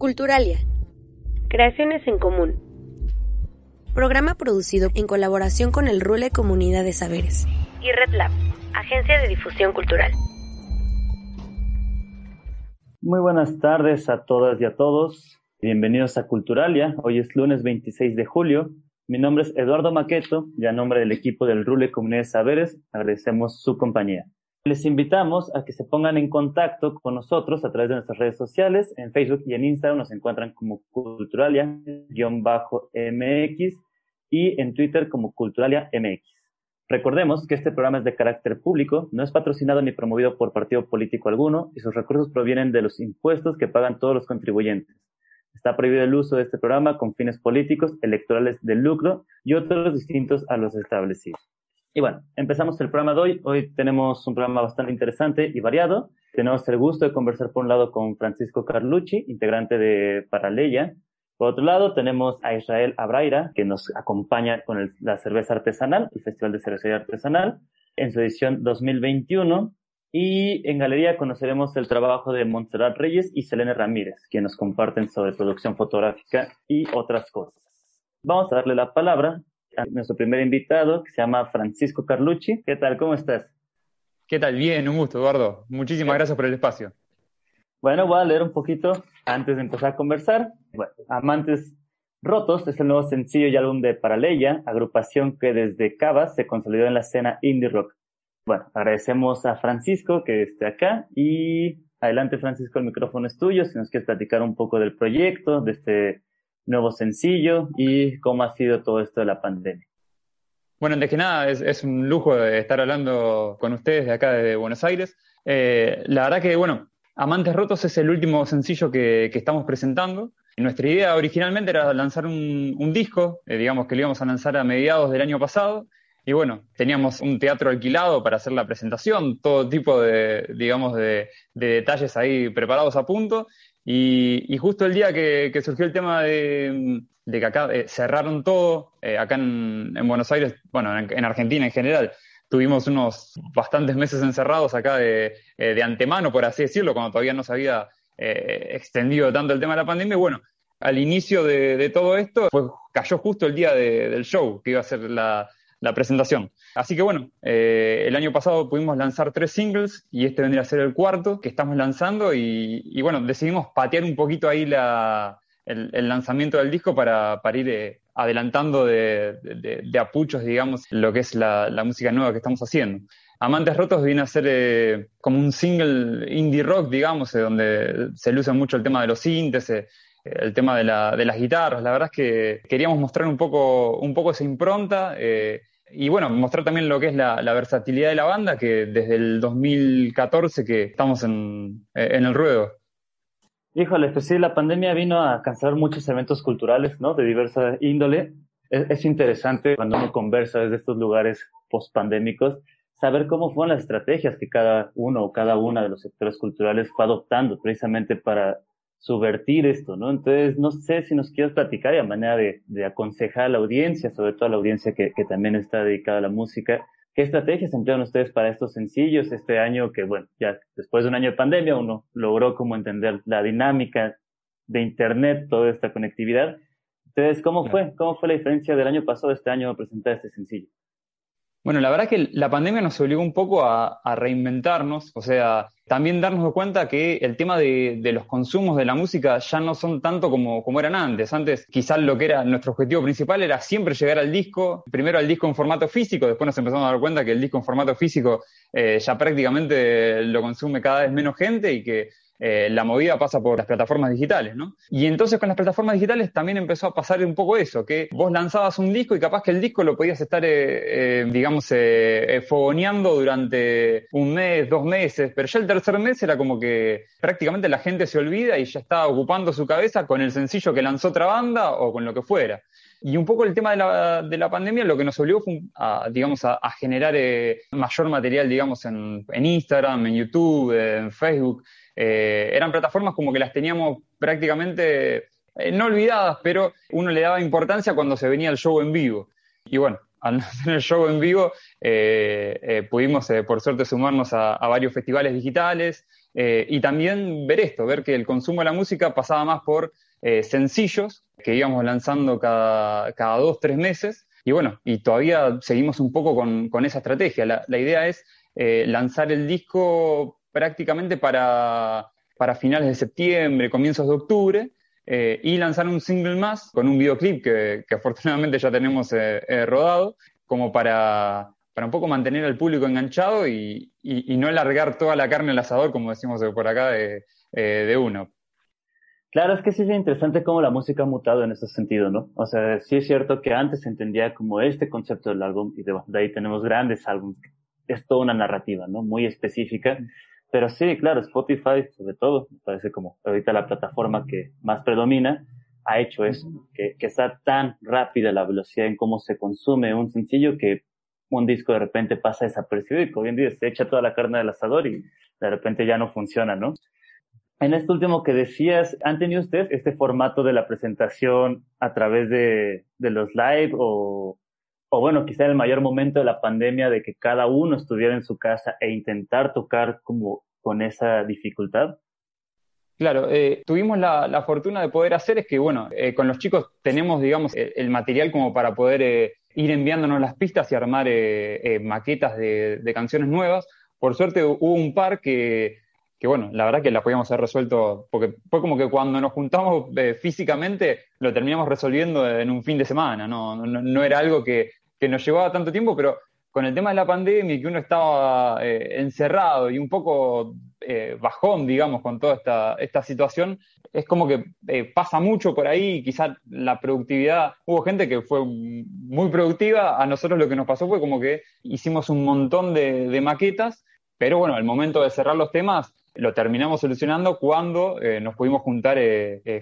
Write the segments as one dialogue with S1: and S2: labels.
S1: Culturalia. Creaciones en común. Programa producido en colaboración con el Rule Comunidad de Saberes. Y Red Lab, Agencia de Difusión Cultural.
S2: Muy buenas tardes a todas y a todos. Bienvenidos a Culturalia. Hoy es lunes 26 de julio. Mi nombre es Eduardo Maqueto y a nombre del equipo del Rule Comunidad de Saberes agradecemos su compañía. Les invitamos a que se pongan en contacto con nosotros a través de nuestras redes sociales. En Facebook y en Instagram nos encuentran como Culturalia-MX y en Twitter como Culturalia MX. Recordemos que este programa es de carácter público, no es patrocinado ni promovido por partido político alguno y sus recursos provienen de los impuestos que pagan todos los contribuyentes. Está prohibido el uso de este programa con fines políticos, electorales de lucro y otros distintos a los establecidos. Y bueno, empezamos el programa de hoy. Hoy tenemos un programa bastante interesante y variado. Tenemos el gusto de conversar por un lado con Francisco Carlucci, integrante de Paraleya. Por otro lado, tenemos a Israel Abraira, que nos acompaña con la cerveza artesanal, el Festival de Cervecería Artesanal, en su edición 2021. Y en galería conoceremos el trabajo de Montserrat Reyes y Selene Ramírez, quienes nos comparten sobre producción fotográfica y otras cosas. Vamos a darle la palabra nuestro primer invitado, que se llama Francisco Carlucci. ¿Qué tal? ¿Cómo estás?
S3: ¿Qué tal? Bien, un gusto, Eduardo. Muchísimas gracias por el espacio.
S2: Bueno, voy a leer un poquito antes de empezar a conversar. Bueno, Amantes Rotos es el nuevo sencillo y álbum de Paraleya, agrupación que desde Cava se consolidó en la escena indie rock. Bueno, agradecemos a Francisco que esté acá y adelante Francisco, el micrófono es tuyo, si nos quieres platicar un poco del proyecto, de este nuevo sencillo y cómo ha sido todo esto de la pandemia.
S3: Bueno, antes que nada, es, un lujo estar hablando con ustedes de acá de Buenos Aires. Eh, la verdad que, bueno, Amantes Rotos es el último sencillo que, estamos presentando. Nuestra idea originalmente era lanzar un, disco, eh, digamos que lo íbamos a lanzar a mediados del año pasado. Y bueno, teníamos un teatro alquilado para hacer la presentación, todo tipo de, digamos, de detalles ahí preparados a punto. Y, justo el día que, surgió el tema de, que acá eh, cerraron todo, eh, acá en, Buenos Aires, bueno, en, Argentina en general, tuvimos unos bastantes meses encerrados acá de, eh, antemano, por así decirlo, cuando todavía no se había extendido tanto el tema de la pandemia. Y bueno, al inicio de, todo esto, pues cayó justo el día del show, que iba a ser la, la presentación. Así que bueno, eh, el año pasado pudimos lanzar tres singles y este vendría a ser el cuarto que estamos lanzando y, bueno, decidimos patear un poquito ahí la, el, lanzamiento del disco para, ir eh, adelantando de, apuchos, digamos, lo que es la, música nueva que estamos haciendo. Amantes Rotos viene a ser eh, como un single indie rock, digamos, donde se luce mucho el tema de los sintes, el tema de, las guitarras. La verdad es que queríamos mostrar un poco, un poco esa impronta y bueno, mostrar también lo que es la, versatilidad de la banda, que desde el 2014 que estamos en, el ruedo.
S2: Híjole, pues sí, la pandemia vino a cancelar muchos eventos culturales, ¿no? De diversa índole. Es, interesante cuando uno conversa desde estos lugares post-pandémicos, saber cómo fueron las estrategias que cada uno o cada una de los sectores culturales fue adoptando precisamente para subvertir esto, ¿no? Entonces, no sé si nos quieres platicar de manera de, aconsejar a la audiencia, sobre todo a la audiencia que, también está dedicada a la música, ¿qué estrategias emplean ustedes para estos sencillos este año que, bueno, ya después de un año de pandemia uno logró como entender la dinámica de Internet, toda esta conectividad? Entonces, ¿cómo fue? ¿Cómo fue la diferencia del año pasado a este año a presentar este sencillo?
S3: Bueno, la verdad que la pandemia nos obligó un poco a, reinventarnos, o sea, también darnos cuenta que el tema de, los consumos de la música ya no son tanto como, como eran antes. Antes quizás lo que era nuestro objetivo principal era siempre llegar al disco, primero al disco en formato físico, después nos empezamos a dar cuenta que el disco en formato físico eh, ya prácticamente lo consume cada vez menos gente y que eh, la movida pasa por las plataformas digitales, ¿no? Y entonces con las plataformas digitales también empezó a pasar un poco eso, que vos lanzabas un disco y capaz que el disco lo podías estar, eh, eh, digamos, fogoneando durante un mes, dos meses, pero ya el tercer mes era como que prácticamente la gente se olvida y ya estaba ocupando su cabeza con el sencillo que lanzó otra banda o con lo que fuera. Y un poco el tema de la, de la pandemia lo que nos obligó fue a, digamos, a, generar mayor material, digamos, en, en Instagram, en YouTube, en Facebook. Eh, eran plataformas como que las teníamos prácticamente eh, no olvidadas, pero uno le daba importancia cuando se venía el show en vivo. Y bueno, al no tener el show en vivo, eh, pudimos por suerte sumarnos a, varios festivales digitales, y también ver esto, ver que el consumo de la música pasaba más por sencillos que íbamos lanzando cada, cada dos, tres meses. Y bueno, y todavía seguimos un poco con, esa estrategia. La, idea es lanzar el disco prácticamente para, para finales de septiembre, comienzos de octubre, eh, y lanzar un single más con un videoclip que, afortunadamente ya tenemos eh, eh, rodado, como para, para, un poco mantener al público enganchado y, no alargar toda la carne al asador, como decimos por acá, de, uno.
S2: Claro, es que sí es interesante cómo la música ha mutado en ese sentido, ¿no? O sea, sí es cierto que antes se entendía como este concepto del álbum y de, de ahí tenemos grandes álbumes. Es toda una narrativa, ¿no? Muy específica pero sí, claro, Spotify, sobre todo, me parece como ahorita la plataforma que más predomina, ha hecho eso, que, que está tan rápida la velocidad en cómo se consume un sencillo que un disco de repente pasa desapercibido y como bien dices, se echa toda la carne del asador y de repente ya no funciona, ¿no? En este último que decías, ¿han tenido ustedes este formato de la presentación a través de, de los live o, o bueno, quizá en el mayor momento de la pandemia de que cada uno estuviera en su casa e intentar tocar como con esa dificultad?
S3: Claro, eh, tuvimos la, fortuna de poder hacer es que, bueno, eh, con los chicos tenemos, digamos, el, material como para poder eh, ir enviándonos las pistas y armar maquetas de, canciones nuevas. Por suerte hubo un par que, que, bueno, la verdad que la podíamos haber resuelto, porque fue como que cuando nos juntamos físicamente lo terminamos resolviendo en un fin de semana, no, no, no era algo que, que nos llevaba tanto tiempo, pero con el tema de la pandemia y que uno estaba eh, encerrado y un poco eh, bajón, digamos, con toda esta, esta situación, es como que eh, pasa mucho por ahí, quizás la productividad, hubo gente que fue muy productiva, a nosotros lo que nos pasó fue como que hicimos un montón de, maquetas, pero bueno, al momento de cerrar los temas lo terminamos solucionando cuando nos pudimos juntar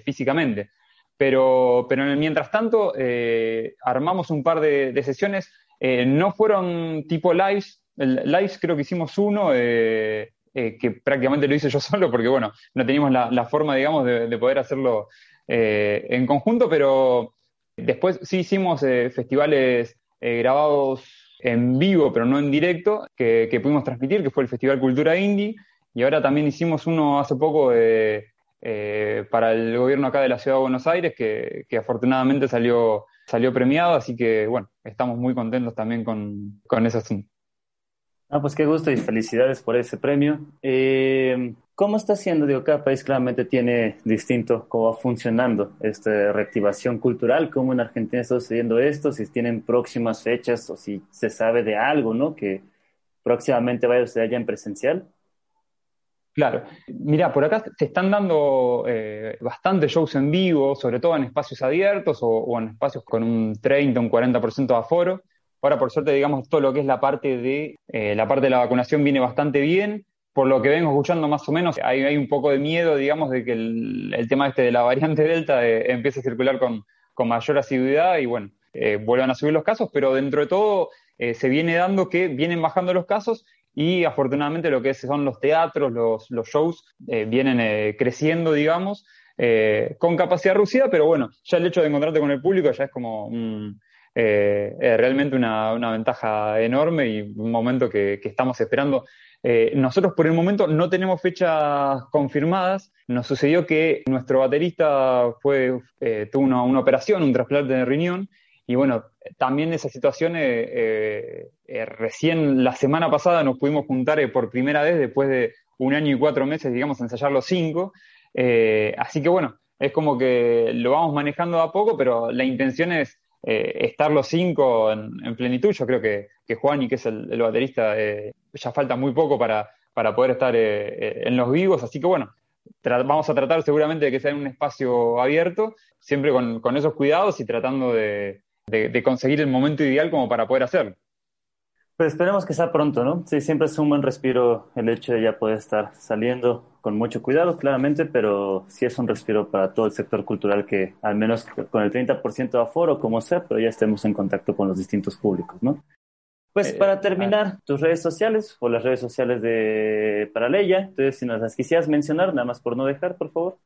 S3: físicamente. Pero, pero mientras tanto, eh, armamos un par de, sesiones. Eh, no fueron tipo lives. lives creo que hicimos uno, eh, que prácticamente lo hice yo solo, porque bueno, no teníamos la, forma, digamos, de, poder hacerlo en conjunto, pero después sí hicimos festivales grabados en vivo, pero no en directo, que, que, pudimos transmitir, que fue el Festival Cultura Indie. Y ahora también hicimos uno hace poco de eh, para el gobierno acá de la Ciudad de Buenos Aires, que, afortunadamente salió, salió premiado, así que bueno, estamos muy contentos también con, con ese asunto.
S2: Ah, pues qué gusto y felicidades por ese premio. Eh, ¿Cómo está siendo? Digo, cada país claramente tiene distinto cómo va funcionando esta reactivación cultural, cómo en Argentina está sucediendo esto, si tienen próximas fechas o si se sabe de algo, ¿no? Que próximamente vaya a suceder ya en presencial.
S3: Claro, mira, por acá se están dando eh, bastantes shows en vivo, sobre todo en espacios abiertos o, en espacios con un 30, un 40% de aforo. Ahora, por suerte, digamos, todo lo que es la parte de eh, la parte de la vacunación viene bastante bien. Por lo que vengo escuchando más o menos, hay, un poco de miedo, digamos, de que el, tema este de la variante Delta eh, empiece a circular con, con, mayor asiduidad y bueno, vuelvan a subir los casos, pero dentro de todo se viene dando que vienen bajando los casos y afortunadamente lo que son los teatros, los, shows, eh, vienen eh, creciendo, digamos, eh, con capacidad reducida, pero bueno, ya el hecho de encontrarte con el público ya es como realmente una, una, ventaja enorme y un momento que, que estamos esperando. nosotros por el momento no tenemos fechas confirmadas. Nos sucedió que nuestro baterista fue, tuvo una, una operación, un trasplante de riñón, y bueno, también esa situación, eh, eh, eh, recién la semana pasada nos pudimos juntar por primera vez después de un año y cuatro meses, digamos, ensayar los cinco. así que bueno, es como que lo vamos manejando a poco, pero la intención es estar los cinco en, plenitud. Yo creo que, Juan y que es el, baterista, ya falta muy poco para, para poder estar en los vivos, así que bueno, vamos a tratar seguramente de que sea en un espacio abierto, siempre con, con esos cuidados y tratando de, de, conseguir el momento ideal como para poder hacerlo.
S2: Pues esperemos que sea pronto, ¿no? Sí, siempre es un buen respiro el hecho de ya poder estar saliendo con mucho cuidado, claramente, pero sí es un respiro para todo el sector cultural que al menos con el 30% de aforo, como sea, pero ya estemos en contacto con los distintos públicos, ¿no? Pues para eh, terminar, ah. tus redes sociales o las redes sociales de Paraleya, entonces si nos las quisieras mencionar, nada más por no dejar, por favor.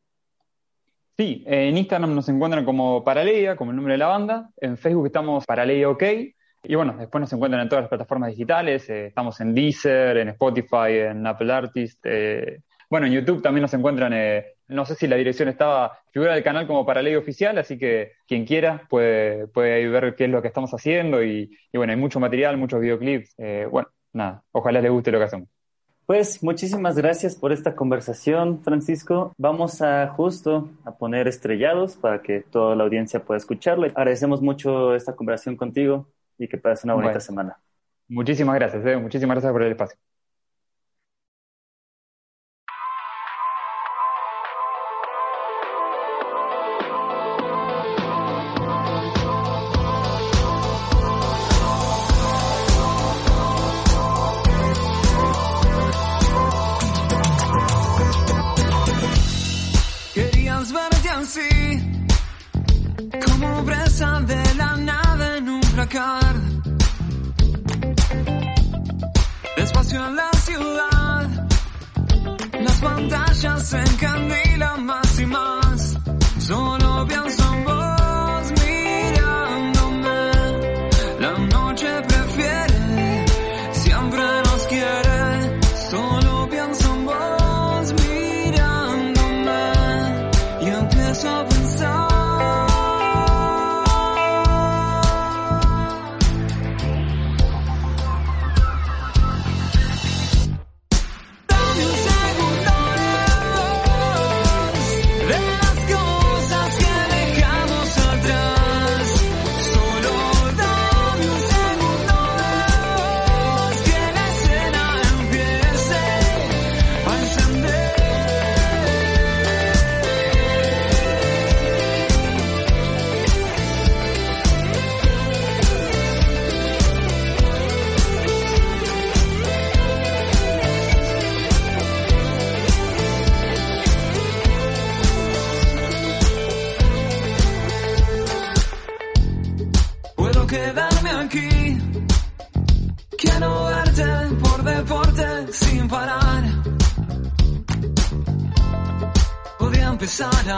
S3: Sí, en Instagram nos encuentran como Paraleia, como el nombre de la banda. En Facebook estamos Paraleia OK. Y bueno, después nos encuentran en todas las plataformas digitales. Eh, estamos en Deezer, en Spotify, en Apple Artist. Eh, Bueno, en YouTube también nos encuentran, eh, no sé si la dirección estaba, figura del canal como para ley oficial, así que quien quiera puede, puede ver qué es lo que estamos haciendo y, bueno, hay mucho material, muchos videoclips. Eh, bueno, nada, ojalá les guste lo que hacemos.
S2: Pues muchísimas gracias por esta conversación, Francisco. Vamos a justo a poner estrellados para que toda la audiencia pueda escucharlo. Agradecemos mucho esta conversación contigo y que pases una bonita semana.
S3: Muchísimas gracias, eh. muchísimas gracias por el espacio.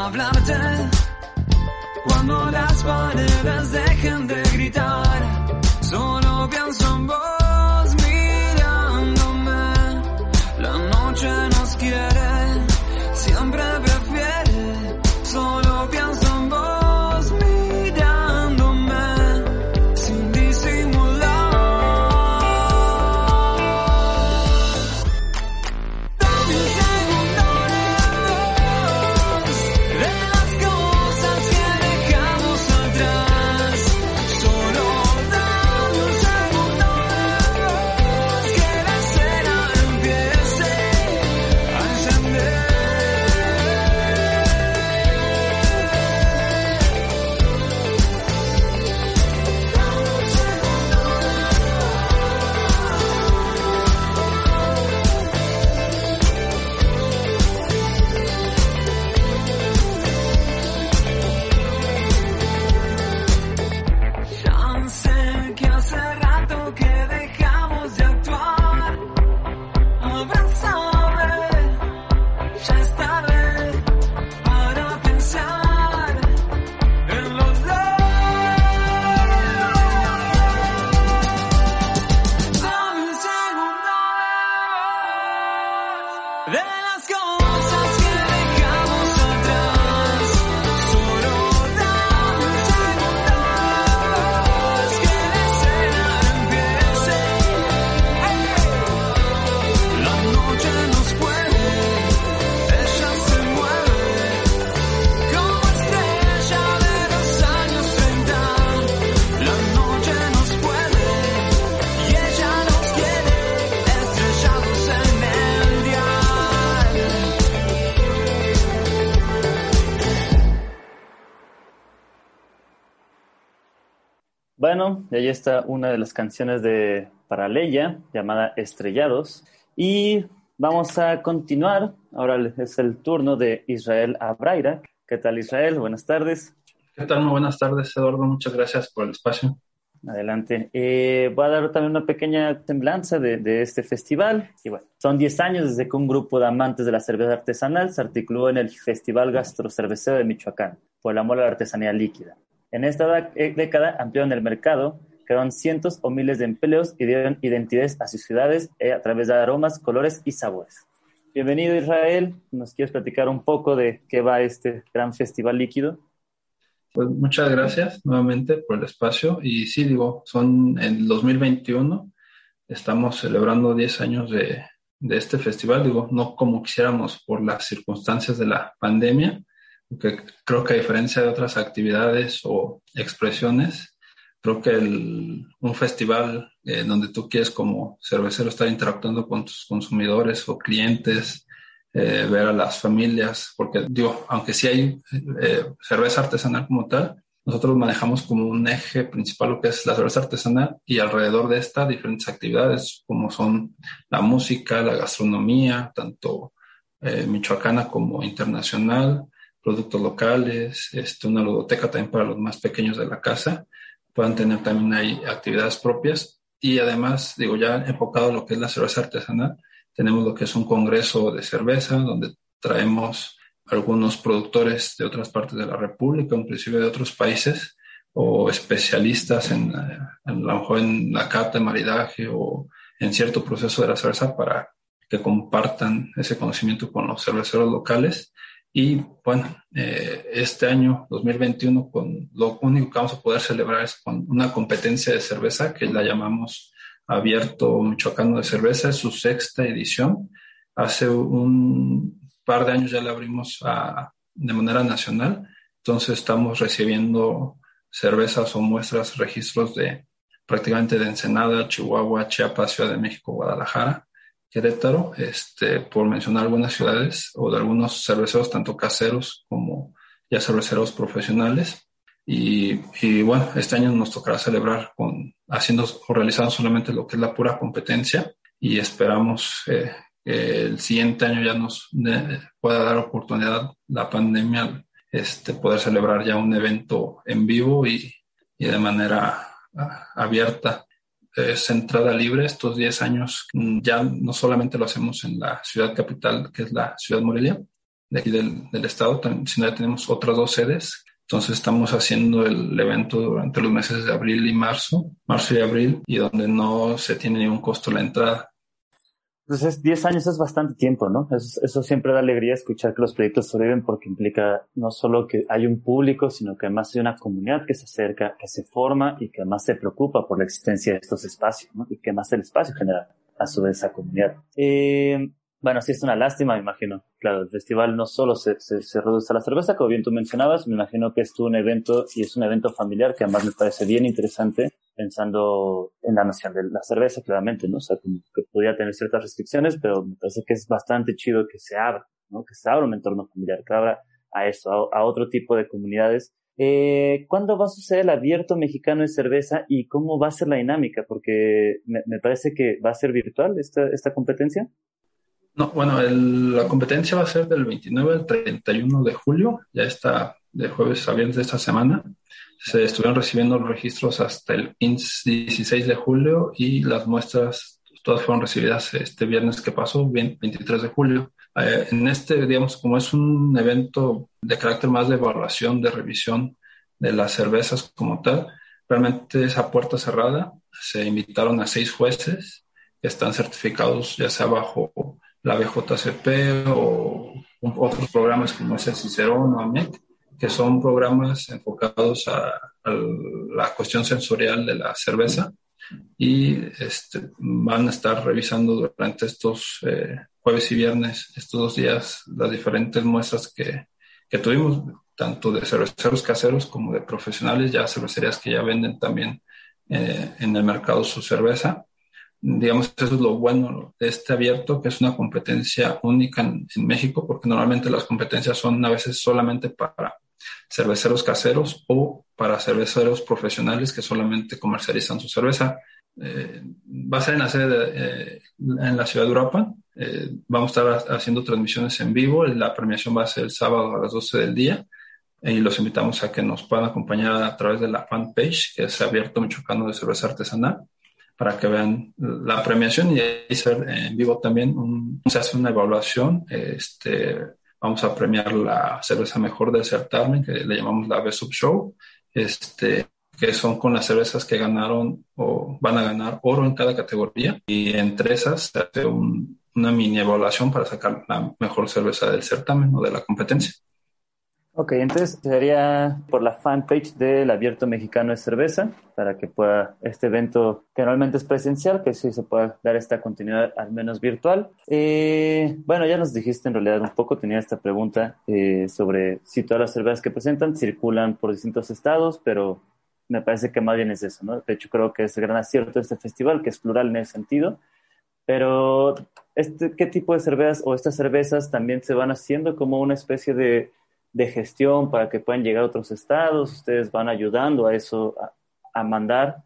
S4: Empezar a
S2: Bueno, y ahí está una de las canciones de Paraleya llamada Estrellados. Y vamos a continuar. Ahora es el turno de Israel Abraira. ¿Qué tal Israel? Buenas tardes.
S5: ¿Qué tal? Muy buenas tardes, Eduardo. Muchas gracias por el espacio.
S2: Adelante. Eh, voy a dar también una pequeña semblanza de, de este festival. Y bueno, son 10 años desde que un grupo de amantes de la cerveza artesanal se articuló en el Festival Gastrocervecero de Michoacán por el amor a la artesanía líquida. En esta eh, década ampliaron el mercado, crearon cientos o miles de empleos y dieron identidades a sus ciudades eh, a través de aromas, colores y sabores. Bienvenido Israel, ¿nos quieres platicar un poco de qué va este gran festival líquido?
S5: Pues muchas gracias nuevamente por el espacio y sí, digo, son en 2021, estamos celebrando 10 años de, de este festival, digo, no como quisiéramos por las circunstancias de la pandemia, porque creo que a diferencia de otras actividades o expresiones, creo que el, un festival eh, donde tú quieres como cervecero estar interactuando con tus consumidores o clientes, eh, ver a las familias, porque digo, aunque sí hay eh, cerveza artesanal como tal, nosotros manejamos como un eje principal lo que es la cerveza artesanal y alrededor de esta diferentes actividades como son la música, la gastronomía, tanto eh, michoacana como internacional, productos locales, este, una ludoteca también para los más pequeños de la casa, puedan tener también ahí actividades propias y además, digo, ya enfocado en lo que es la cerveza artesanal, tenemos lo que es un congreso de cerveza, donde traemos algunos productores de otras partes de la República, inclusive de otros países, o especialistas en, en, en la cata de maridaje o en cierto proceso de la cerveza para que compartan ese conocimiento con los cerveceros locales. Y bueno, eh, este año 2021, con lo único que vamos a poder celebrar es con una competencia de cerveza que la llamamos abierto Michoacano de Cerveza, es su sexta edición. Hace un par de años ya la abrimos a, de manera nacional, entonces estamos recibiendo cervezas o muestras, registros de prácticamente de Ensenada, Chihuahua, Chiapas, Ciudad de México, Guadalajara, Querétaro, este, por mencionar algunas ciudades o de algunos cerveceros, tanto caseros como ya cerveceros profesionales. Y, y, bueno, este año nos tocará celebrar con haciendo o realizando solamente lo que es la pura competencia y esperamos eh, que el siguiente año ya nos pueda dar oportunidad la pandemia este poder celebrar ya un evento en vivo y, y de manera ah, abierta. Es entrada libre estos 10 años. Ya no solamente lo hacemos en la ciudad capital, que es la ciudad Morelia, de aquí del, del estado, sino ya tenemos otras dos sedes entonces estamos haciendo el evento durante los meses de abril y marzo, marzo y abril, y donde no se tiene ningún costo la entrada.
S2: Entonces, 10 años es bastante tiempo, ¿no? Eso, eso, siempre da alegría escuchar que los proyectos sobreviven porque implica no solo que hay un público, sino que además hay una comunidad que se acerca, que se forma y que además se preocupa por la existencia de estos espacios, ¿no? Y que más el espacio genera a su vez esa comunidad. Eh, bueno, sí es una lástima, me imagino. Claro, el festival no solo se, se, reduce a la cerveza, como bien tú mencionabas, me imagino que es un evento y es un evento familiar que además me parece bien interesante pensando en la noción de la cerveza, claramente, ¿no? O sea, como que podría tener ciertas restricciones, pero me parece que es bastante chido que se abra, ¿no? Que se abra un entorno familiar, que abra a eso, a, otro tipo de comunidades. Eh, ¿Cuándo va a suceder el abierto mexicano de cerveza y cómo va a ser la dinámica? Porque me, parece que va a ser virtual esta competencia.
S5: No, bueno, el, la competencia va a ser del 29 al 31 de julio, ya está de jueves a viernes de esta semana. Se estuvieron recibiendo los registros hasta el 16 de julio y las muestras todas fueron recibidas este viernes que pasó, 23 de julio. Eh, en este, digamos, como es un evento de carácter más de evaluación, de revisión de las cervezas como tal, realmente esa puerta cerrada. Se invitaron a seis jueces que están certificados ya sea bajo la BJCP o otros programas como es el Cicerón o AMEC, que son programas enfocados a, a la cuestión sensorial de la cerveza y este, van a estar revisando durante estos eh, jueves y viernes, estos dos días, las diferentes muestras que, que tuvimos, tanto de cerveceros caseros como de profesionales, ya cervecerías que ya venden también eh, en el mercado su cerveza digamos, eso es lo bueno de este abierto, que es una competencia única en, México, porque normalmente las competencias son a veces solamente para cerveceros caseros o para cerveceros profesionales que solamente comercializan su cerveza. Eh, va a ser en la sede de, eh, en la ciudad de Europa. Eh, vamos a estar haciendo transmisiones en vivo. La premiación va a ser el sábado a las 12 del día y los invitamos a que nos puedan acompañar a través de la fanpage, que es Abierto Michoacano de Cerveza Artesanal para que vean la premiación y ahí ser en vivo también. Un, se hace una evaluación. Este, vamos a premiar la cerveza mejor del certamen, que le llamamos la Best of Show, este, que son con las cervezas que ganaron o van a ganar oro en cada categoría. Y entre esas se hace un, una mini evaluación para sacar la mejor cerveza del certamen o de la competencia.
S2: Ok, entonces sería por la fanpage del Abierto Mexicano de Cerveza, para que pueda este evento que normalmente es presencial, que sí se pueda dar esta continuidad al menos virtual. Eh, bueno, ya nos dijiste en realidad un poco, tenía esta pregunta eh, sobre si todas las cervezas que presentan circulan por distintos estados, pero me parece que más bien es eso, ¿no? De hecho, creo que es el gran acierto de este festival, que es plural en ese sentido. Pero, este, ¿qué tipo de cervezas o estas cervezas también se van haciendo como una especie de de gestión para que puedan llegar a otros estados? ¿Ustedes van ayudando a eso, a, mandar?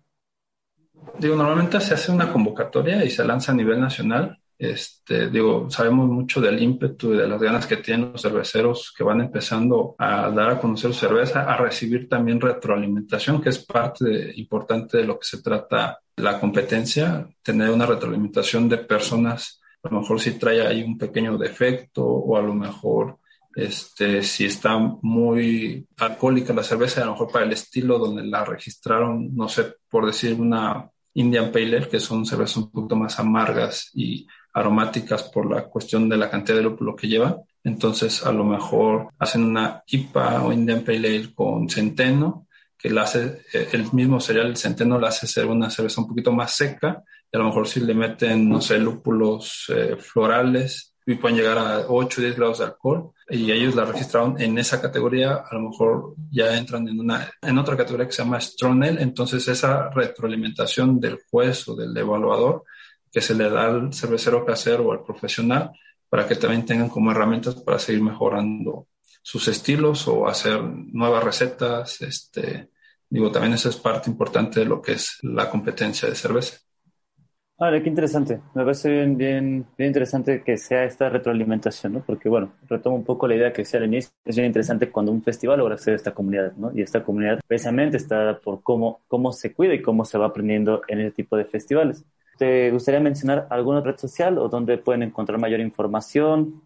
S5: Digo, normalmente se hace una convocatoria y se lanza a nivel nacional. Este, digo, sabemos mucho del ímpetu y de las ganas que tienen los cerveceros que van empezando a dar a conocer cerveza, a recibir también retroalimentación, que es parte importante de lo que se trata la competencia, tener una retroalimentación de personas, a lo mejor si trae ahí un pequeño defecto o a lo mejor este, si está muy alcohólica la cerveza, a lo mejor para el estilo donde la registraron, no sé, por decir una Indian Pale Ale, que son cervezas un poquito más amargas y aromáticas por la cuestión de la cantidad de lúpulo que lleva. Entonces, a lo mejor hacen una IPA o Indian Pale Ale con centeno, que la hace, eh, el mismo cereal, el centeno, la hace ser una cerveza un poquito más seca. Y a lo mejor si le meten, no sé, lúpulos eh, florales y pueden llegar a 8 o 10 grados de alcohol y ellos la registraron en esa categoría, a lo mejor ya entran en una en otra categoría que se llama Stronel, entonces esa retroalimentación del juez o del evaluador que se le da al cervecero casero o al profesional para que también tengan como herramientas para seguir mejorando sus estilos o hacer nuevas recetas, este digo, también eso es parte importante de lo que es la competencia de cerveza.
S2: Vale, qué interesante. Me parece bien, bien, bien interesante que sea esta retroalimentación, ¿no? Porque, bueno, retomo un poco la idea que sea al inicio. Es bien interesante cuando un festival logra ser esta comunidad, ¿no? Y esta comunidad precisamente está por cómo, cómo se cuida y cómo se va aprendiendo en ese tipo de festivales. ¿Te gustaría mencionar alguna red social o dónde pueden encontrar mayor información?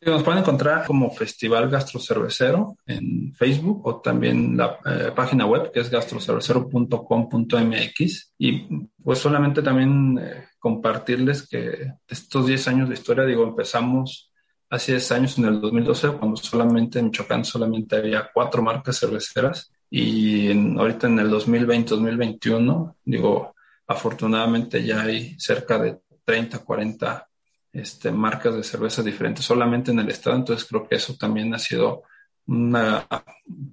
S5: Nos pueden encontrar como Festival Gastrocervecero en Facebook o también la eh, página web que es gastrocervecero.com.mx y pues solamente también eh, compartirles que estos 10 años de historia, digo, empezamos hace 10 años en el 2012 cuando solamente en Michoacán solamente había cuatro marcas cerveceras. Y ahorita en el 2020-2021, digo, afortunadamente ya hay cerca de 30, 40 este, marcas de cerveza diferentes solamente en el estado, entonces creo que eso también ha sido una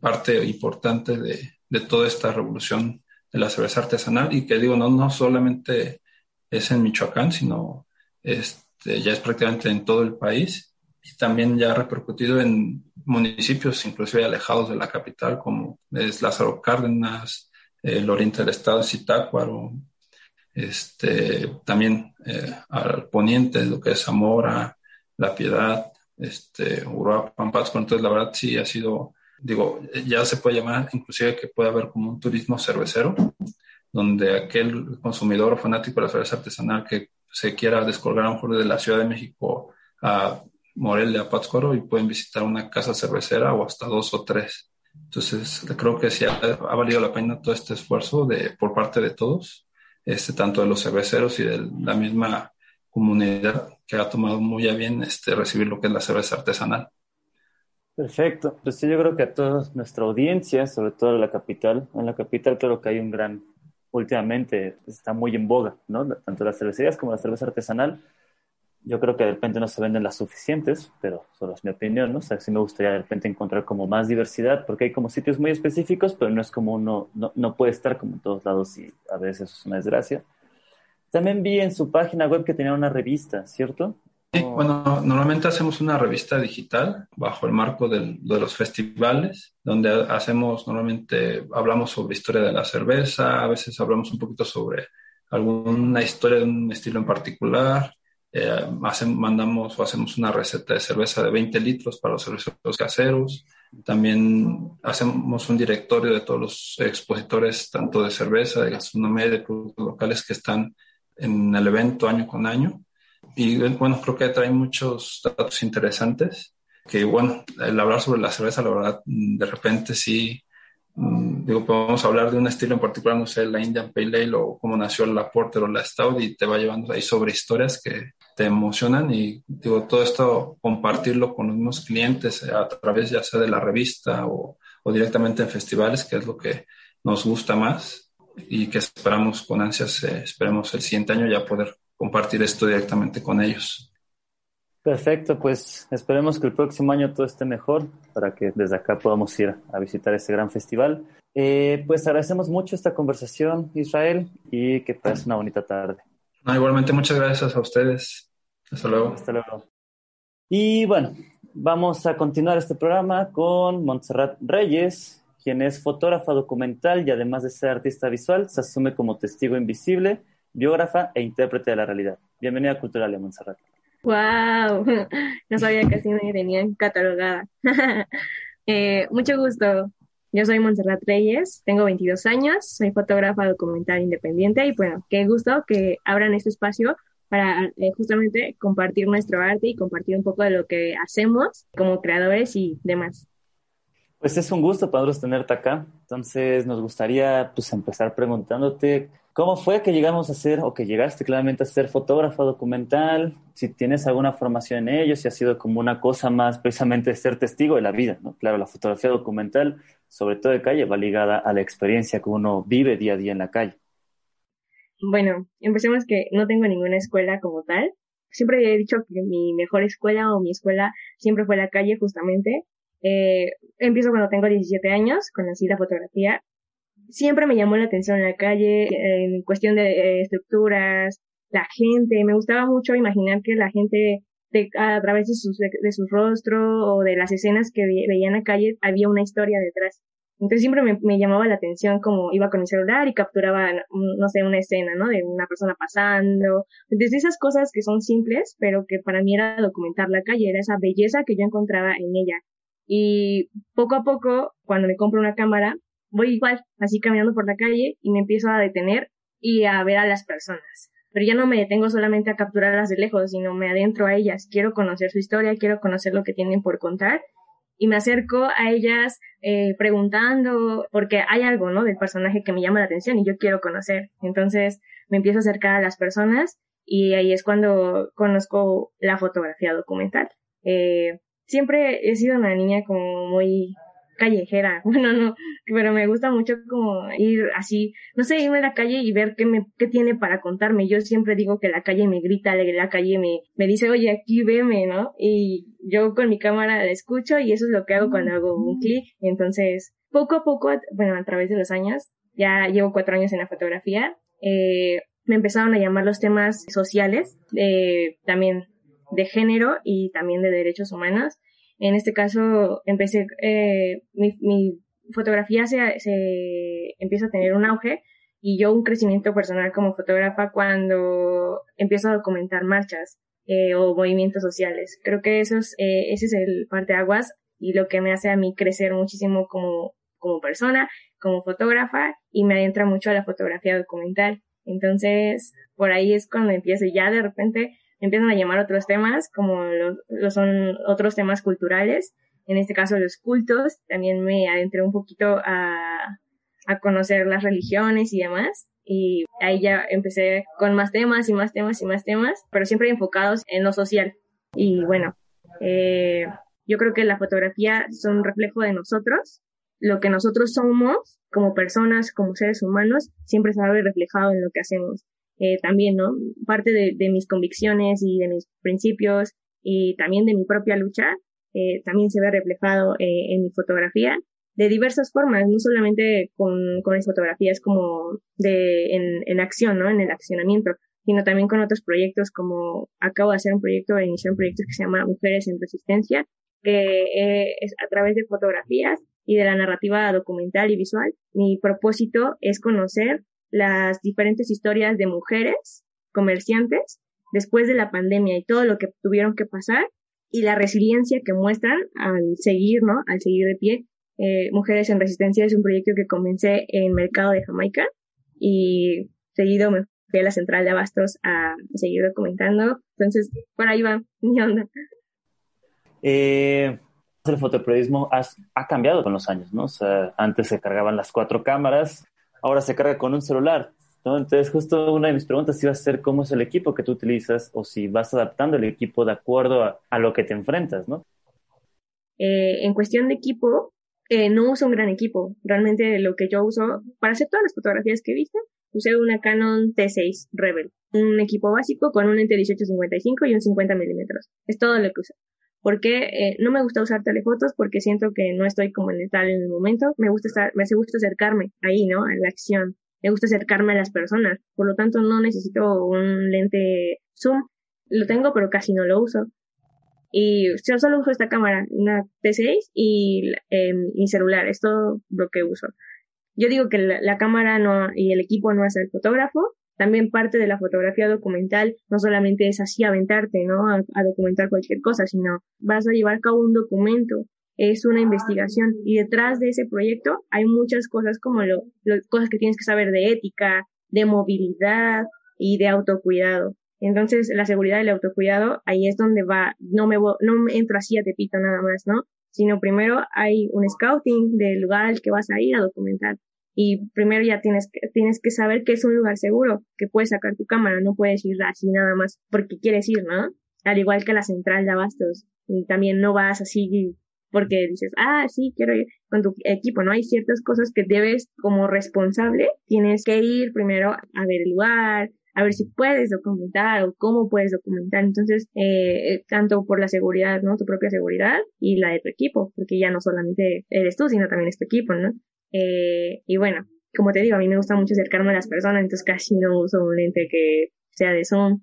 S5: parte importante de, de toda esta revolución de la cerveza artesanal. Y que digo, no, no solamente es en Michoacán, sino este, ya es prácticamente en todo el país. Y también ya ha repercutido en municipios inclusive alejados de la capital como es Lázaro Cárdenas, el oriente del estado, Zitácuaro, este, también eh, al poniente, lo que es Zamora, La Piedad, este, Uruapan, Pátzcuaro. Entonces, la verdad sí ha sido, digo, ya se puede llamar inclusive que puede haber como un turismo cervecero, donde aquel consumidor o fanático de la cerveza artesanal que se quiera descolgar a lo mejor de la Ciudad de México a Morelia, a Pátzcuaro, y pueden visitar una casa cervecera o hasta dos o tres. Entonces, creo que sí ha, ha valido la pena todo este esfuerzo de, por parte de todos este, tanto de los cerveceros y de la misma comunidad que ha tomado muy a bien este, recibir lo que es la cerveza artesanal.
S2: Perfecto. Pues yo creo que a toda nuestra audiencia, sobre todo en la capital, en la capital creo que hay un gran, últimamente está muy en boga, ¿no? Tanto las cervecerías como la cerveza artesanal yo creo que de repente no se venden las suficientes, pero solo es mi opinión, ¿no? O sea, sí me gustaría de repente encontrar como más diversidad, porque hay como sitios muy específicos, pero no es como uno, no, no puede estar como en todos lados y a veces es una desgracia. También vi en su página web que tenía una revista, ¿cierto?
S5: Sí, bueno, normalmente hacemos una revista digital bajo el marco del, de los festivales, donde hacemos, normalmente hablamos sobre historia de la cerveza, a veces hablamos un poquito sobre alguna historia de un estilo en particular, eh, mandamos o hacemos una receta de cerveza de 20 litros para los cerveceros caseros. También hacemos un directorio de todos los expositores, tanto de cerveza, de gastronomía y de productos locales que están en el evento año con año. Y bueno, creo que trae muchos datos interesantes. Que bueno, el hablar sobre la cerveza, la verdad, de repente sí, mm, digo, podemos hablar de un estilo en particular, no sé, la Indian Pale Ale o cómo nació la Porter o la Stout y te va llevando ahí sobre historias que te emocionan y digo, todo esto compartirlo con mismos clientes a través ya sea de la revista o, o directamente en festivales, que es lo que nos gusta más y que esperamos con ansias, eh, esperemos el siguiente año ya poder compartir esto directamente con ellos.
S2: Perfecto, pues esperemos que el próximo año todo esté mejor para que desde acá podamos ir a visitar este gran festival. Eh, pues agradecemos mucho esta conversación, Israel, y que pases una bonita tarde.
S5: Igualmente, muchas gracias a ustedes. Hasta luego.
S2: Hasta luego. Y bueno, vamos a continuar este programa con Montserrat Reyes, quien es fotógrafa documental y además de ser artista visual, se asume como testigo invisible, biógrafa e intérprete de la realidad. Bienvenida a Cultural, Montserrat.
S6: ¡Wow! No sabía que así me tenían catalogada. eh, mucho gusto. Yo soy Montserrat Reyes, tengo 22 años, soy fotógrafa documental independiente y bueno, qué gusto que abran este espacio para eh, justamente compartir nuestro arte y compartir un poco de lo que hacemos como creadores y demás.
S2: Pues es un gusto nosotros tenerte acá. Entonces nos gustaría pues empezar preguntándote cómo fue que llegamos a ser o que llegaste claramente a ser fotógrafo documental, si tienes alguna formación en ello, si ha sido como una cosa más precisamente de ser testigo de la vida, ¿no? Claro, la fotografía documental, sobre todo de calle, va ligada a la experiencia que uno vive día a día en la calle.
S6: Bueno, empecemos que no tengo ninguna escuela como tal. Siempre he dicho que mi mejor escuela o mi escuela siempre fue la calle justamente eh, empiezo cuando tengo 17 años, conocí la fotografía. Siempre me llamó la atención en la calle, en cuestión de eh, estructuras, la gente. Me gustaba mucho imaginar que la gente, a través de sus, de, su rostro o de las escenas que veía en la calle, había una historia detrás. Entonces siempre me, me, llamaba la atención como iba con el celular y capturaba, no sé, una escena, ¿no? De una persona pasando. Desde esas cosas que son simples, pero que para mí era documentar la calle, era esa belleza que yo encontraba en ella. Y poco a poco, cuando me compro una cámara, voy igual, así caminando por la calle y me empiezo a detener y a ver a las personas. Pero ya no me detengo solamente a capturarlas de lejos, sino me adentro a ellas. Quiero conocer su historia, quiero conocer lo que tienen por contar y me acerco a ellas eh, preguntando, porque hay algo, ¿no? Del personaje que me llama la atención y yo quiero conocer. Entonces me empiezo a acercar a las personas y ahí es cuando conozco la fotografía documental. Eh, siempre he sido una niña como muy callejera, bueno, no, pero me gusta mucho como ir así, no sé, irme a la calle y ver qué me, qué tiene para contarme. Yo siempre digo que la calle me grita, la calle me, me dice, oye, aquí veme, ¿no? Y yo con mi cámara la escucho y eso es lo que hago cuando hago un clic. Entonces, poco a poco, bueno, a través de los años, ya llevo cuatro años en la fotografía, eh, me empezaron a llamar los temas sociales, eh, también de género y también de derechos humanos. En este caso, empecé, eh, mi, mi, fotografía se, se empieza a tener un auge y yo un crecimiento personal como fotógrafa cuando empiezo a documentar marchas eh, o movimientos sociales. Creo que eso es, eh, ese es el parte aguas y lo que me hace a mí crecer muchísimo como, como persona, como fotógrafa y me adentra mucho a la fotografía documental. Entonces, por ahí es cuando empiezo ya de repente empiezan a llamar otros temas, como lo, son otros temas culturales, en este caso los cultos, también me adentré un poquito a, a conocer las religiones y demás, y ahí ya empecé con más temas y más temas y más temas, pero siempre enfocados en lo social. Y bueno, eh, yo creo que la fotografía son un reflejo de nosotros, lo que nosotros somos como personas, como seres humanos, siempre se ve reflejado en lo que hacemos. Eh, también, ¿no? Parte de, mis convicciones y de mis principios y también de mi propia lucha, eh, también se ve reflejado eh, en mi fotografía de diversas formas, no solamente con, con las fotografías como de, en, en acción, ¿no? En el accionamiento, sino también con otros proyectos como acabo de hacer un proyecto, de iniciar un proyecto que se llama Mujeres en Resistencia, que es a través de fotografías y de la narrativa documental y visual. Mi propósito es conocer las diferentes historias de mujeres comerciantes después de la pandemia y todo lo que tuvieron que pasar y la resiliencia que muestran al seguir, ¿no? Al seguir de pie. Eh, Mujeres en Resistencia es un proyecto que comencé en Mercado de Jamaica y seguido me fui a la central de Abastos a seguir documentando. Entonces, por ahí va mi onda.
S2: Eh, el fotoperiodismo ha cambiado con los años, ¿no? O sea, antes se cargaban las cuatro cámaras, ahora se carga con un celular. ¿no? Entonces, justo una de mis preguntas iba a ser cómo es el equipo que tú utilizas o si vas adaptando el equipo de acuerdo a, a lo que te enfrentas, ¿no?
S6: Eh, en cuestión de equipo, eh, no uso un gran equipo. Realmente lo que yo uso para hacer todas las fotografías que viste, usé una Canon T6 Rebel, un equipo básico con un lente 1855 y un 50 milímetros. Es todo lo que uso. Porque eh, no me gusta usar telefotos porque siento que no estoy como en tal en el momento. Me gusta estar, me gusta acercarme ahí, ¿no? A la acción. Me gusta acercarme a las personas. Por lo tanto, no necesito un lente zoom. Lo tengo, pero casi no lo uso. Y yo solo uso esta cámara, una T6 y eh, mi celular. Es todo lo que uso. Yo digo que la, la cámara no, y el equipo no es el fotógrafo, también parte de la fotografía documental no solamente es así aventarte, ¿no? A, a, documentar cualquier cosa, sino vas a llevar a cabo un documento, es una investigación y detrás de ese proyecto hay muchas cosas como lo, lo cosas que tienes que saber de ética, de movilidad y de autocuidado. Entonces, la seguridad y el autocuidado, ahí es donde va, no me, no me entro así a Tepito nada más, ¿no? Sino primero hay un scouting del lugar al que vas a ir a documentar y primero ya tienes que, tienes que saber que es un lugar seguro, que puedes sacar tu cámara, no puedes ir así nada más porque quieres ir, ¿no? Al igual que la central de abastos, y también no vas así porque dices, ah, sí, quiero ir con tu equipo, ¿no? Hay ciertas cosas que debes, como responsable, tienes que ir primero a ver el lugar, a ver si puedes documentar o cómo puedes documentar. Entonces, eh, tanto por la seguridad, ¿no? Tu propia seguridad y la de tu equipo, porque ya no solamente eres tú, sino también es tu equipo, ¿no? Eh, y bueno, como te digo, a mí me gusta mucho acercarme a las personas, entonces casi no uso un lente que sea de Zoom.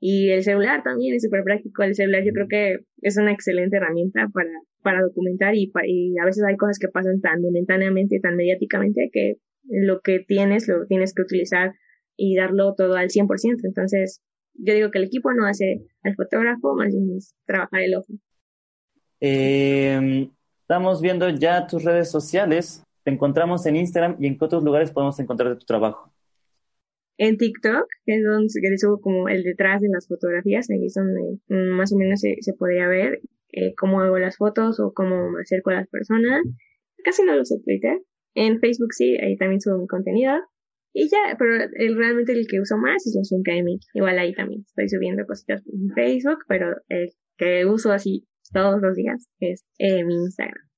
S6: Y el celular también es súper práctico. El celular yo creo que es una excelente herramienta para, para documentar y, a veces hay cosas que pasan tan momentáneamente, tan mediáticamente que lo que tienes lo tienes que utilizar y darlo todo al 100%. Entonces, yo digo que el equipo no hace al fotógrafo, más bien es trabajar el ojo.
S2: Eh, estamos viendo ya tus redes sociales te encontramos en Instagram y en qué otros lugares podemos encontrar de tu trabajo.
S6: En TikTok, que es donde subo como el detrás de las fotografías, ahí es donde mm, más o menos se, se podría ver eh, cómo hago las fotos o cómo me acerco a las personas. Casi no lo uso Twitter. En Facebook sí, ahí también subo mi contenido. Y ya, pero el, realmente el que uso más es la Academy. Igual ahí también estoy subiendo cositas en Facebook, pero el que uso así todos los días es eh, mi Instagram.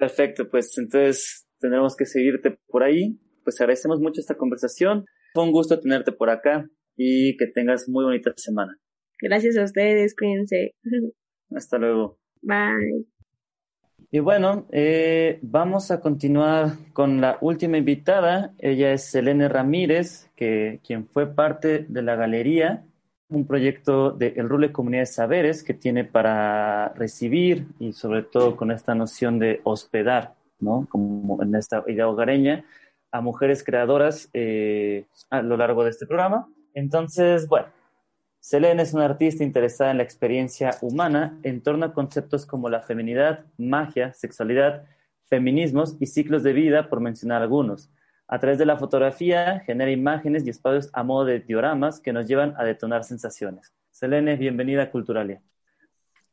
S2: Perfecto, pues entonces tendremos que seguirte por ahí. Pues agradecemos mucho esta conversación. Fue un gusto tenerte por acá y que tengas muy bonita semana.
S6: Gracias a ustedes, cuídense.
S2: Hasta luego.
S6: Bye.
S2: Y bueno, eh, vamos a continuar con la última invitada. Ella es Selene Ramírez, que, quien fue parte de la galería un proyecto de El Rule Comunidad de Saberes que tiene para recibir y sobre todo con esta noción de hospedar, ¿no? Como en esta idea hogareña, a mujeres creadoras eh, a lo largo de este programa. Entonces, bueno, Selene es una artista interesada en la experiencia humana en torno a conceptos como la feminidad, magia, sexualidad, feminismos y ciclos de vida, por mencionar algunos a través de la fotografía genera imágenes y espacios a modo de dioramas que nos llevan a detonar sensaciones. Selene, bienvenida a Culturalia.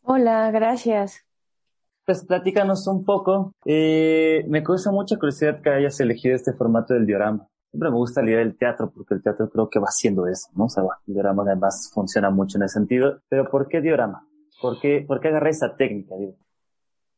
S7: Hola, gracias.
S2: Pues platícanos un poco. Eh, me causa mucha curiosidad que hayas elegido este formato del diorama. Siempre me gusta la idea del teatro porque el teatro creo que va haciendo eso, ¿no? O sea, bueno, el diorama además funciona mucho en ese sentido. Pero ¿por qué diorama? ¿Por qué, por qué agarré esa técnica? Digo?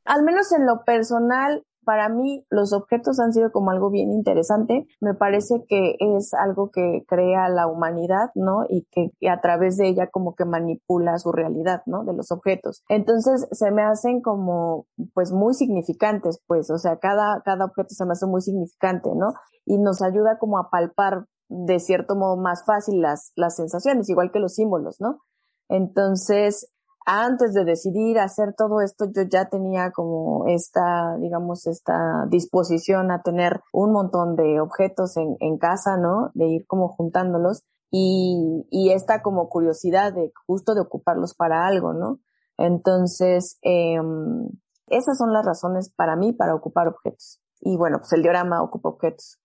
S7: Al menos en lo personal, para mí los objetos han sido como algo bien interesante. Me parece que es algo que crea la humanidad, ¿no? Y que, a través de ella como que manipula su realidad, ¿no? De los objetos. Entonces se me hacen como pues muy significantes, pues, o sea, cada, cada objeto se me hace muy significante, ¿no? Y nos ayuda como a palpar de cierto modo más fácil las, las sensaciones, igual que los símbolos, ¿no? Entonces, antes de decidir hacer todo esto, yo ya tenía como esta, digamos, esta disposición a tener un montón de objetos en, casa, ¿no? De ir como juntándolos y, esta como curiosidad de justo de ocuparlos para algo, ¿no? Entonces, eh, esas son las razones para mí para ocupar objetos. Y bueno, pues el diorama ocupa objetos.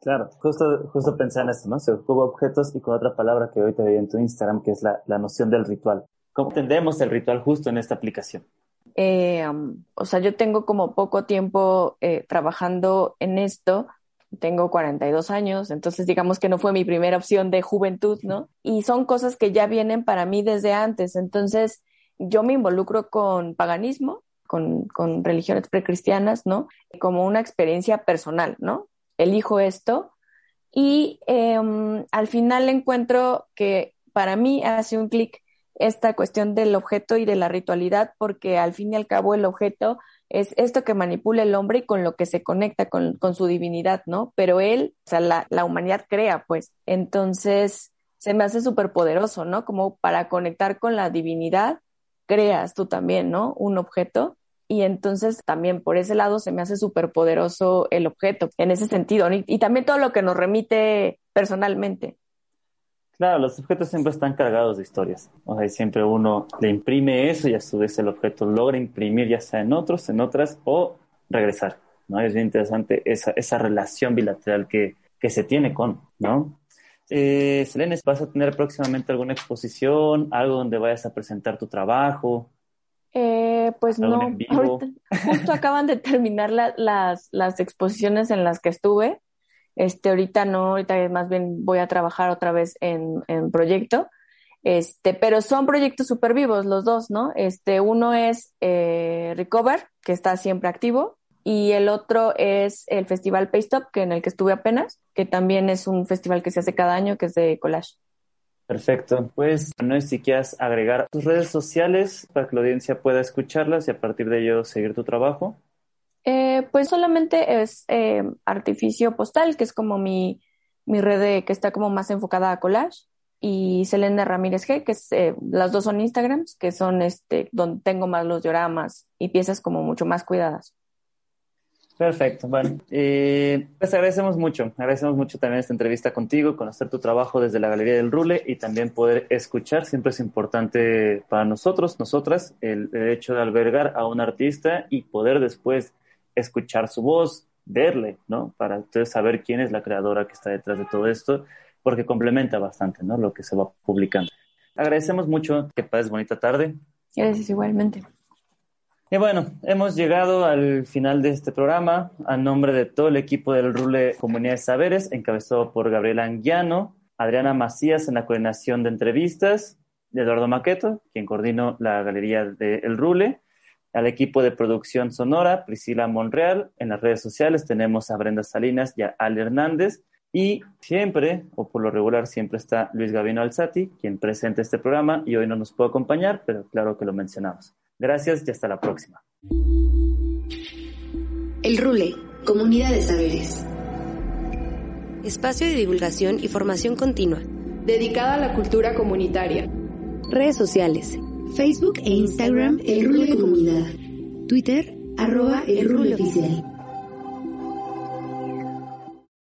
S2: Claro, justo, justo pensé en esto, ¿no? Se ocupa objetos y con otra palabra que hoy te veía en tu Instagram, que es la noción del ritual. ¿Cómo entendemos el ritual justo en esta aplicación?
S7: Eh, um, o sea, yo tengo como poco tiempo eh, trabajando en esto, tengo 42 años, entonces digamos que no fue mi primera opción de juventud, ¿no? Y son cosas que ya vienen para mí desde antes, entonces yo me involucro con paganismo, con, con religiones precristianas, ¿no? Como una experiencia personal, ¿no? Elijo esto y em, al final encuentro que para mí hace un clic esta cuestión del objeto y de la ritualidad, porque al fin y al cabo el objeto es esto que manipula el hombre y con lo que se conecta con, su divinidad, ¿no? Pero él, o sea, la, la humanidad crea, pues. Entonces, se me hace súper poderoso, ¿no? Como para conectar con la divinidad, creas tú también, ¿no? Un objeto. Y entonces también por ese lado se me hace súper poderoso el objeto, en ese sentido. y también todo lo que nos remite personalmente.
S2: Claro, los objetos siempre están cargados de historias. O sea, siempre uno le imprime eso y a su vez el objeto logra imprimir ya sea en otros, en otras o regresar. ¿no? Es bien interesante esa, esa relación bilateral que, que se tiene con, ¿no? Eh, Selene, ¿vas a tener próximamente alguna exposición, algo donde vayas a presentar tu trabajo?
S7: Eh, pues no, ahorita, justo acaban de terminar las, las exposiciones en las que estuve. Este, ahorita no, ahorita más bien voy a trabajar otra vez en, en proyecto. Este, pero son proyectos súper vivos los dos, ¿no? Este, uno es eh, Recover, que está siempre activo, y el otro es el Festival Paystop, que en el que estuve apenas, que también es un festival que se hace cada año, que es de collage.
S2: Perfecto. Pues no sé si quieras agregar tus redes sociales para que la audiencia pueda escucharlas y a partir de ello seguir tu trabajo.
S7: Eh, pues solamente es eh, Artificio Postal, que es como mi, mi red que está como más enfocada a collage, y Selena Ramírez G, que es, eh, las dos son Instagrams, que son este, donde tengo más los dioramas y piezas como mucho más cuidadas.
S2: Perfecto, bueno, pues agradecemos mucho, agradecemos mucho también esta entrevista contigo, conocer tu trabajo desde la Galería del Rule y también poder escuchar, siempre es importante para nosotros, nosotras, el, el hecho de albergar a un artista y poder después escuchar su voz, verle, ¿no? Para ustedes saber quién es la creadora que está detrás de todo esto, porque complementa bastante, ¿no? Lo que se va publicando. Agradecemos mucho, que pases bonita tarde.
S7: Gracias igualmente.
S2: Y bueno, hemos llegado al final de este programa. A nombre de todo el equipo del Rule Comunidad de Saberes, encabezado por Gabriela Anguiano, Adriana Macías en la coordinación de entrevistas, Eduardo Maqueto, quien coordinó la galería de El Rule, al equipo de producción sonora, Priscila Monreal. En las redes sociales tenemos a Brenda Salinas y a Al Hernández. Y siempre, o por lo regular, siempre está Luis Gavino Alzati, quien presenta este programa y hoy no nos puede acompañar, pero claro que lo mencionamos. Gracias y hasta la próxima.
S1: El Rule, Comunidad de Saberes. Espacio de divulgación y formación continua.
S8: Dedicada a la cultura comunitaria.
S1: Redes sociales. Facebook e Instagram El Rule Comunidad. Twitter, arroba El Rule Oficial.